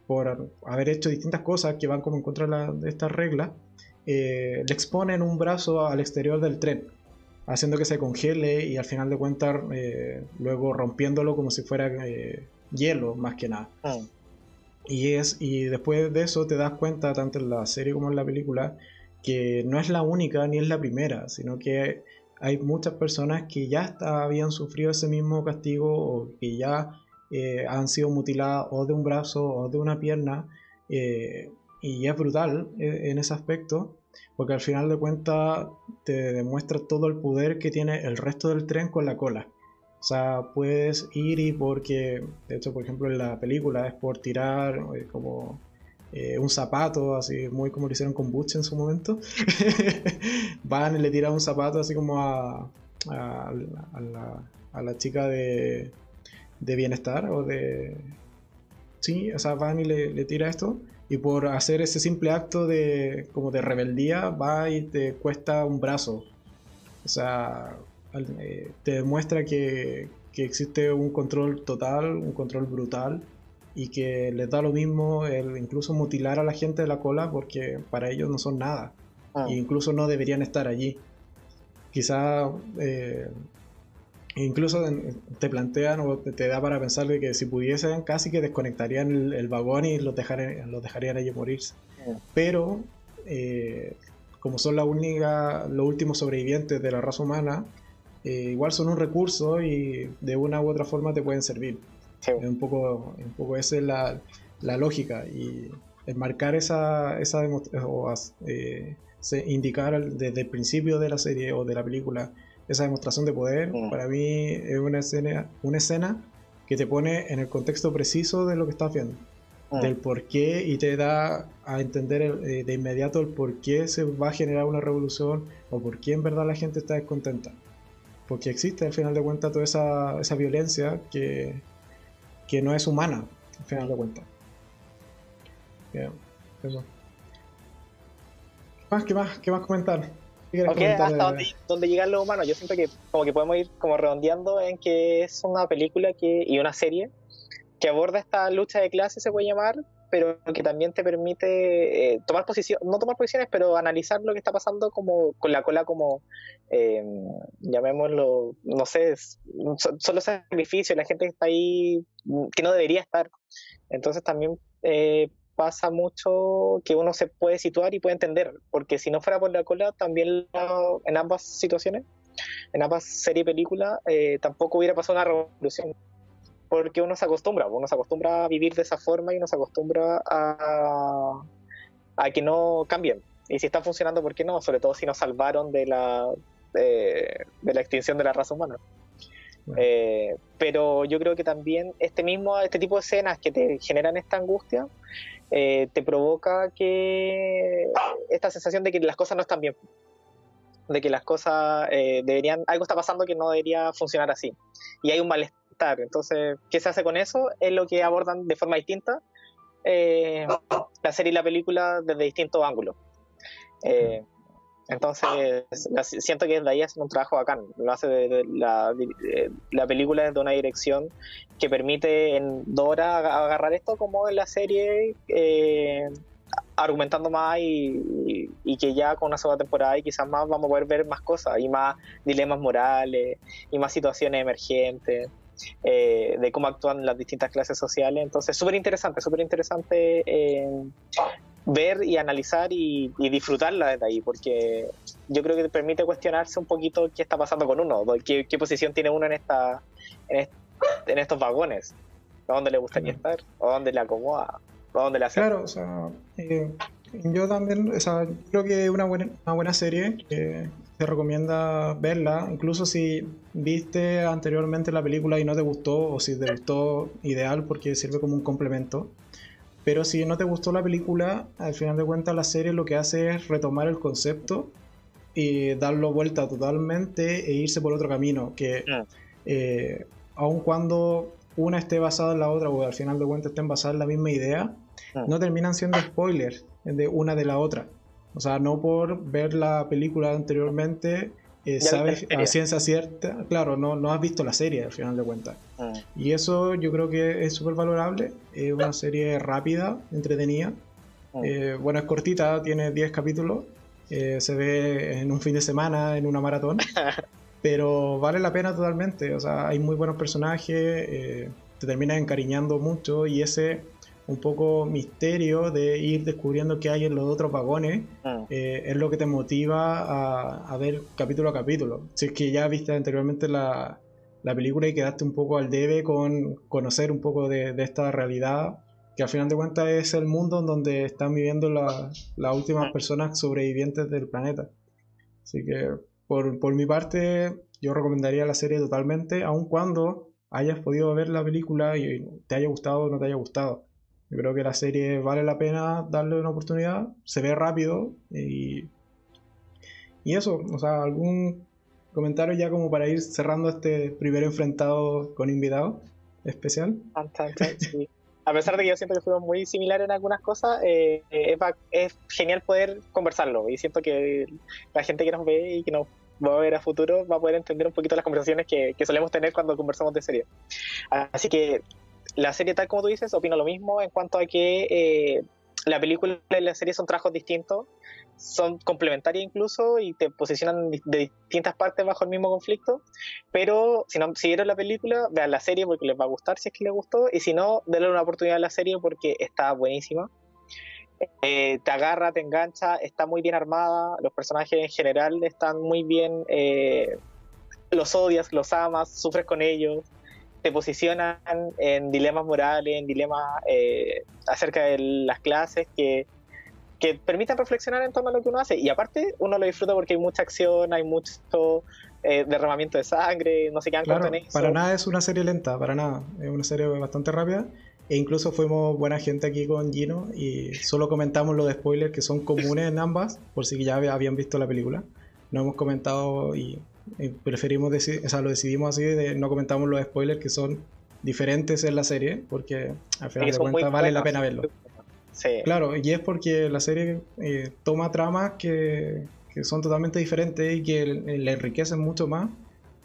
por haber hecho distintas cosas que van como en contra de, estas reglas, eh, le exponen un brazo al exterior del tren haciendo que se congele y al final de cuentas eh, luego rompiéndolo como si fuera eh, hielo más que nada. Ah. Y, es, y después de eso te das cuenta, tanto en la serie como en la película, que no es la única ni es la primera, sino que hay muchas personas que ya habían sufrido ese mismo castigo o que ya eh, han sido mutiladas o de un brazo o de una pierna. y es brutal en ese aspecto porque al final de cuentas te demuestra todo el poder que tiene el resto del tren con la cola. O sea, puedes ir y porque, de hecho, por ejemplo, en la película es por tirar eh, como eh, un zapato, así muy como lo hicieron con Butch en su momento. Van y le tiran un zapato así como a, a la, chica de, de bienestar o de... Sí, o sea, van y le, le tira esto y por hacer ese simple acto de como de rebeldía va y te cuesta un brazo. O sea, eh, te demuestra que, existe un control total, un control brutal y que les da lo mismo el incluso mutilar a la gente de la cola porque para ellos no son nada. Ah. E incluso no deberían estar allí. Quizá eh, Incluso te plantean o te, da para pensar de que si pudiesen casi que desconectarían el, vagón y los dejarían, los dejarían allí morirse. Pero eh, como son la única, los últimos sobrevivientes de la raza humana, eh, igual son un recurso y de una u otra forma te pueden servir. un poco, un poco esa es la, la lógica y enmarcar esa, esa o eh, indicar desde el principio de la serie o de la película esa demostración de poder, mm. para mí es una escena, una escena que te pone en el contexto preciso de lo que estás viendo, mm. del por qué y te da a entender eh, de inmediato el por qué se va a generar una revolución o por qué en verdad la gente está descontenta. Porque existe al final de cuentas toda esa, esa violencia que, que no es humana, al final de cuentas. Bien, eso. ¿Qué más, qué más, qué más comentar? Hasta dónde, llegan los humanos. Yo siento que como que podemos ir como redondeando en que es una película que, y una serie que aborda esta lucha de clases, se puede llamar, pero que también te permite eh, tomar posición, no tomar posiciones, pero analizar lo que está pasando como con la cola como, eh, llamémoslo, no sé, solo sacrificio, la gente que está ahí que no debería estar. Entonces también eh, pasa mucho que uno se puede situar y puede entender, porque si no fuera por la cola, también en ambas situaciones, en ambas series y películas, eh, tampoco hubiera pasado una revolución. porque uno se acostumbra, uno se acostumbra a vivir de esa forma y uno se acostumbra a, a que no cambien. Y si están funcionando, ¿por qué no? Sobre todo si nos salvaron de la, de, la extinción de la raza humana. Eh, pero yo creo que también este mismo, este tipo de escenas que te generan esta angustia, eh, te provoca que esta sensación de que las cosas no están bien, de que las cosas eh, deberían, algo está pasando que no debería funcionar así, y hay un malestar. Entonces, ¿qué se hace con eso? Es lo que abordan de forma distinta la serie y la película desde distintos ángulos. Entonces, siento que desde ahí hacen un trabajo bacán. Lo hace de, la, la, película desde una dirección que permite en Dora agarrar esto como en la serie, eh, argumentando más y, que ya con una sola temporada y quizás más vamos a poder ver más cosas y más dilemas morales y más situaciones emergentes. Eh, de cómo actúan las distintas clases sociales. Entonces, súper interesante, súper interesante eh, ver y analizar y, disfrutarla desde ahí, porque yo creo que te permite cuestionarse un poquito qué está pasando con uno, qué, posición tiene uno en esta en, estos vagones, a dónde le gustaría estar, o dónde le acomoda, o dónde le hace. Claro, o sea, eh, yo también, o sea, creo que es una buena, una buena serie que te recomienda verla, incluso si viste anteriormente la película y no te gustó, o si te gustó, ideal porque sirve como un complemento. Pero si no te gustó la película, al final de cuentas la serie lo que hace es retomar el concepto y darlo vuelta totalmente e irse por otro camino. Que eh, aun cuando una esté basada en la otra o al final de cuentas estén basadas en la misma idea, no terminan siendo spoilers de una de la otra. O sea, no por ver la película anteriormente eh, sabes a ciencia cierta, claro, no, no has visto la serie al final de cuentas. Ah. Y eso yo creo que es súper valorable. Es una serie rápida, entretenida. Ah. Eh, bueno, es cortita, tiene 10 capítulos. Eh, se ve en un fin de semana, en una maratón. pero vale la pena totalmente. O sea, hay muy buenos personajes. te terminas encariñando mucho y ese un poco misterio de ir descubriendo qué hay en los otros vagones, ah. eh, es lo que te motiva a, ver capítulo a capítulo. Si es que ya viste anteriormente la, película y quedaste un poco al debe con conocer un poco de, esta realidad, que al final de cuentas es el mundo en donde están viviendo las últimas ah. personas sobrevivientes del planeta. Así que por, por mi parte, yo recomendaría la serie totalmente, aun cuando hayas podido ver la película y te haya gustado o no te haya gustado yo creo que la serie vale la pena darle una oportunidad, se ve rápido y, y eso, o sea, algún comentario ya como para ir cerrando este primer enfrentado con invitado especial. A pesar de que yo siento que fuimos muy similares en algunas cosas, eh, es, genial poder conversarlo y siento que la gente que nos ve y que nos va a ver a futuro va a poder entender un poquito las conversaciones que, que solemos tener cuando conversamos de serie. Así que la serie, tal como tú dices, opino lo mismo en cuanto a que eh, la película y la serie son trabajos distintos, son complementarias incluso y te posicionan de distintas partes bajo el mismo conflicto. Pero si no si vieron la película, vean la serie porque les va a gustar si es que les gustó. Y si no, denle una oportunidad a la serie porque está buenísima. Eh, te agarra, te engancha, está muy bien armada. Los personajes en general están muy bien. Eh, los odias, los amas, sufres con ellos te posicionan en dilemas morales, en dilemas eh, acerca de las clases que, que permitan reflexionar en torno a lo que uno hace. Y aparte, uno lo disfruta porque hay mucha acción, hay mucho eh, derramamiento de sangre, no sé qué claro, Para nada es una serie lenta, para nada. Es una serie bastante rápida. E incluso fuimos buena gente aquí con Gino y solo comentamos los spoilers que son comunes en ambas, por si ya habían visto la película. No hemos comentado y preferimos decir, o sea, lo decidimos así, de no comentamos los spoilers que son diferentes en la serie, porque al final de cuentas vale la pena verlo. Claro, y es porque la serie eh, toma tramas que, que, son totalmente diferentes y que le enriquecen mucho más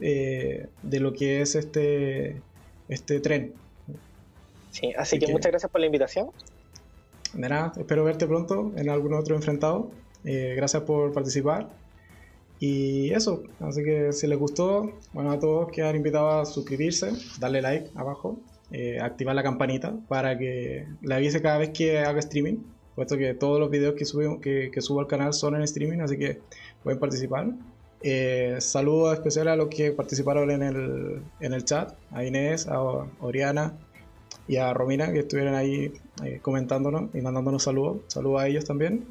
eh, de lo que es este, este tren. Sí, así, que, muchas gracias por la invitación. De nada, espero verte pronto en algún otro enfrentado. Eh, gracias por participar y eso, así que si les gustó, bueno, a todos quedan invitados a suscribirse, darle like abajo, eh, activar la campanita para que le avise cada vez que haga streaming, puesto que todos los videos que, subo, que, subo al canal son en streaming, así que pueden participar. Eh, saludos especiales a los que participaron en el, en el chat, a Inés, a Oriana y a Romina que estuvieron ahí eh, comentándonos y mandándonos saludos. Saludos a ellos también.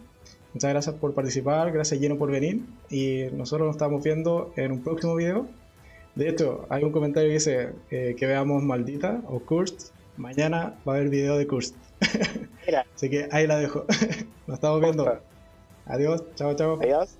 Muchas gracias por participar, gracias Lleno por venir y nosotros nos estamos viendo en un próximo video. De hecho, hay un comentario que dice eh, que veamos Maldita o Cursed. Mañana va a haber video de Cursed. Así que ahí la dejo. nos estamos viendo. Adiós, chao, chao. Adiós.